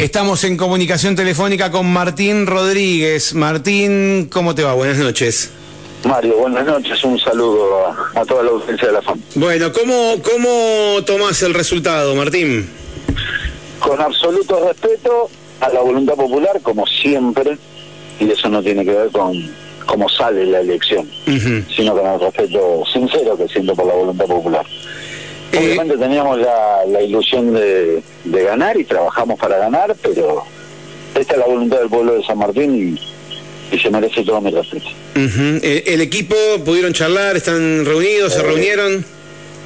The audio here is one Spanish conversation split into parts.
Estamos en comunicación telefónica con Martín Rodríguez. Martín, ¿cómo te va? Buenas noches. Mario, buenas noches, un saludo a, toda la audiencia de la FAM. Bueno, ¿cómo, ¿cómo tomás el resultado, Martín? Con absoluto respeto a la voluntad popular, como siempre, y eso no tiene que ver con cómo sale la elección, sino con el respeto sincero que siento por la voluntad popular. Eh, Obviamente teníamos la, ilusión de, ganar y trabajamos para ganar, pero esta es la voluntad del pueblo de San Martín y, se merece todo mi respeto. Eh, ¿El, equipo pudieron charlar? ¿Están reunidos? ¿Se eh, reunieron?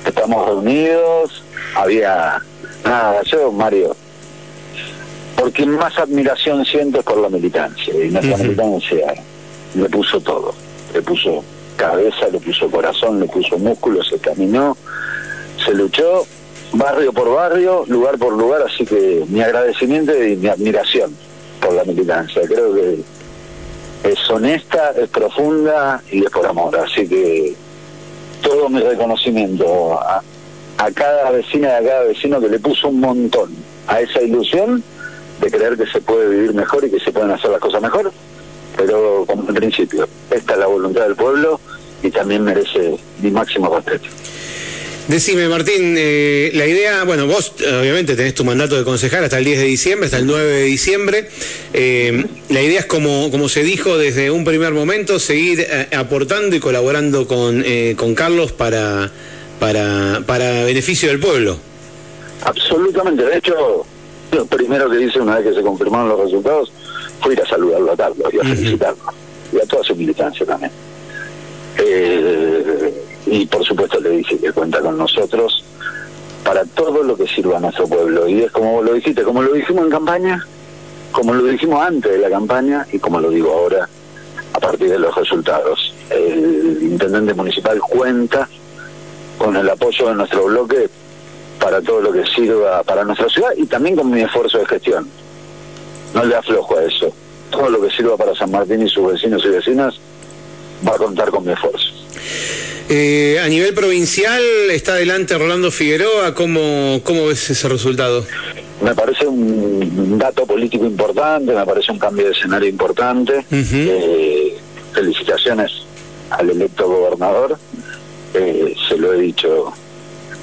Estamos reunidos. Había. Nada, yo, Mario. Porque más admiración siento es por la militancia. Y nuestra militancia le puso todo. Le puso cabeza, le puso corazón, le puso músculo, se caminó se luchó barrio por barrio, lugar por lugar, así que mi agradecimiento y mi admiración por la militancia. Creo que es honesta, es profunda y es por amor, así que todo mi reconocimiento a, cada vecina y a cada vecino que le puso un montón a esa ilusión de creer que se puede vivir mejor y que se pueden hacer las cosas mejor, pero como en principio, esta es la voluntad del pueblo y también merece mi máximo respeto. Decime, Martín, eh, la idea, bueno, vos obviamente tenés tu mandato de concejal hasta el 10 de diciembre, hasta el 9 de diciembre. Eh, la idea es, como, como se dijo desde un primer momento, seguir eh, aportando y colaborando con, con Carlos para, para, para beneficio del pueblo. Absolutamente. De hecho, lo primero que hice una vez que se confirmaron los resultados fue ir a saludarlo a Carlos y a felicitarlo. Y a toda su militancia también. Eh, y por supuesto le dice que cuenta con nosotros para todo lo que sirva a nuestro pueblo. Y es como lo dijiste, como lo dijimos en campaña, como lo dijimos antes de la campaña y como lo digo ahora a partir de los resultados. El intendente municipal cuenta con el apoyo de nuestro bloque para todo lo que sirva para nuestra ciudad y también con mi esfuerzo de gestión. No le aflojo a eso. Todo lo que sirva para San Martín y sus vecinos y vecinas va a contar con mi esfuerzo. Eh, a nivel provincial está adelante Rolando Figueroa, ¿cómo, cómo ves ese resultado? Me parece un dato político importante, me parece un cambio de escenario importante. Eh, felicitaciones al electo gobernador, eh, se lo he dicho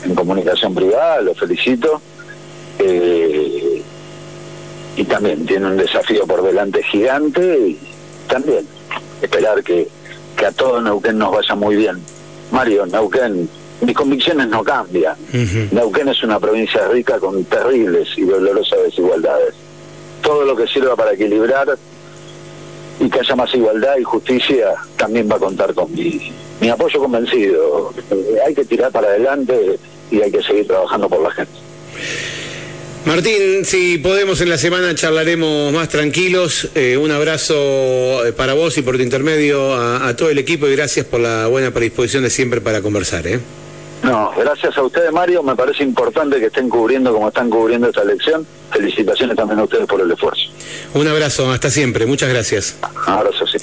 en comunicación privada, lo felicito. y también tiene un desafío por delante gigante y también esperar que, que a todo Neuquén nos vaya muy bien. Mario, Neuquén, mis convicciones no cambian. Neuquén es una provincia rica con terribles y dolorosas desigualdades. Todo lo que sirva para equilibrar y que haya más igualdad y justicia también va a contar con mi, mi apoyo convencido. Eh, hay que tirar para adelante y hay que seguir trabajando por la gente. Martín, si podemos en la semana charlaremos más tranquilos. Eh, un abrazo eh, para vos y por tu intermedio a, todo el equipo y gracias por la buena predisposición de siempre para conversar. ¿eh? No, gracias a ustedes, Mario. Me parece importante que estén cubriendo como están cubriendo esta elección. Felicitaciones también a ustedes por el esfuerzo. Un abrazo, hasta siempre. Muchas gracias. abrazo, sí.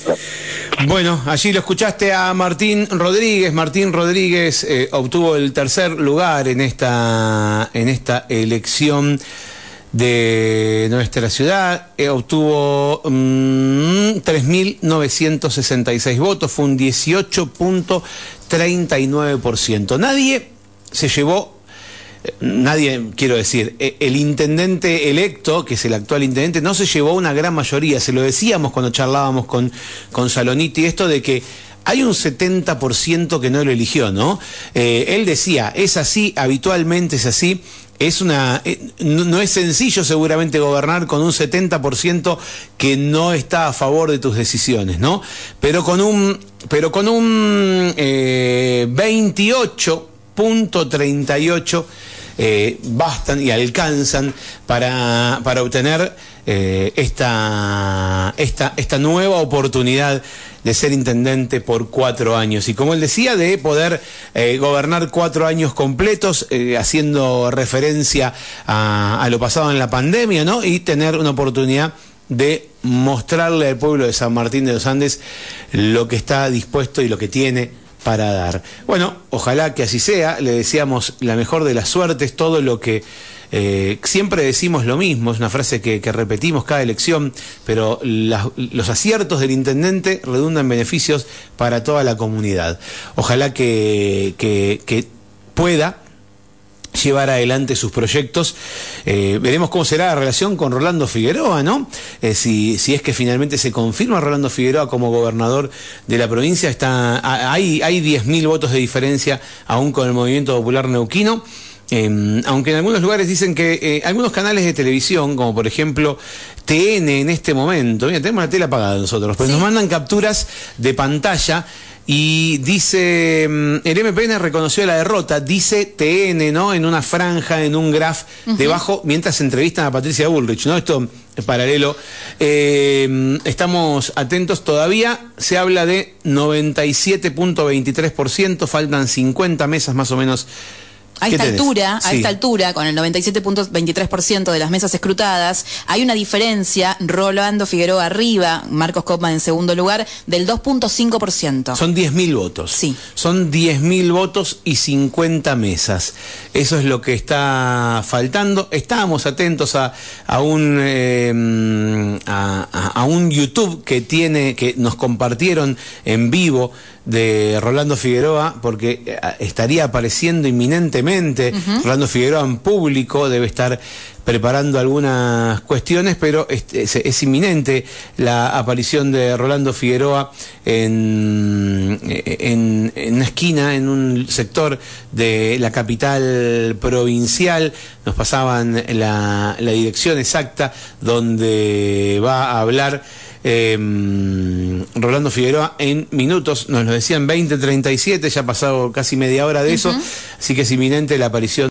Bueno, allí lo escuchaste a Martín Rodríguez. Martín Rodríguez eh, obtuvo el tercer lugar en esta, en esta elección de nuestra ciudad, eh, obtuvo 3.966 mm, votos, fue un 18.39%. Nadie se llevó, eh, nadie, quiero decir, eh, el intendente electo, que es el actual intendente, no se llevó una gran mayoría, se lo decíamos cuando charlábamos con, con Saloniti, esto de que hay un 70% que no lo eligió, ¿no? él decía, es así, habitualmente es así, es una eh, no es sencillo seguramente gobernar con un 70% que no está a favor de tus decisiones, ¿no? Pero con un pero con un eh, 28.38 eh, bastan y alcanzan para, para obtener eh, esta, esta, esta nueva oportunidad de ser intendente por cuatro años. Y como él decía, de poder eh, gobernar cuatro años completos, eh, haciendo referencia a, lo pasado en la pandemia, ¿no? Y tener una oportunidad de mostrarle al pueblo de San Martín de los Andes lo que está dispuesto y lo que tiene para dar. Bueno, ojalá que así sea, le deseamos la mejor de las suertes, todo lo que Eh, siempre decimos lo mismo, es una frase que, repetimos cada elección, pero los aciertos del intendente redundan en beneficios para toda la comunidad. Ojalá que, pueda llevar adelante sus proyectos. Eh, veremos cómo será la relación con Rolando Figueroa, ¿no? Eh, si, si es que finalmente se confirma Rolando Figueroa como gobernador de la provincia, está, hay, hay 10.000 votos de diferencia aún con el movimiento popular neuquino. Em, aunque en algunos lugares dicen que eh, algunos canales de televisión, como por ejemplo TN en este momento, mira, tenemos la tele apagada nosotros, pues nos mandan capturas de pantalla y dice, mm, el MPN reconoció la derrota, dice TN, ¿no? En una franja, en un graph debajo, mientras entrevistan a Patricia Bullrich, ¿no? Esto es paralelo. Eh, estamos atentos todavía, se habla de 97.23%, faltan 50 mesas más o menos a esta altura, a esta altura, con el 97.23% de las mesas escrutadas, hay una diferencia, Rolando Figueroa arriba, Marcos Kopman en segundo lugar, del 2.5%. Son 10.000 votos. Sí. Son 10.000 votos y 50 mesas. Eso es lo que está faltando. Estábamos atentos a, a un em, a, a un YouTube que tiene, que nos compartieron en vivo de Rolando Figueroa, porque eh, estaría apareciendo inminentemente. Rolando Figueroa en público debe estar preparando algunas cuestiones, pero es, inminente la aparición de Rolando Figueroa en, en, una esquina, en un sector de la capital provincial. Nos pasaban la, la dirección exacta donde va a hablar. Em, Rolando Figueroa en minutos, nos lo decían 20.37, ya ha pasado casi media hora de eso, así que es inminente la aparición.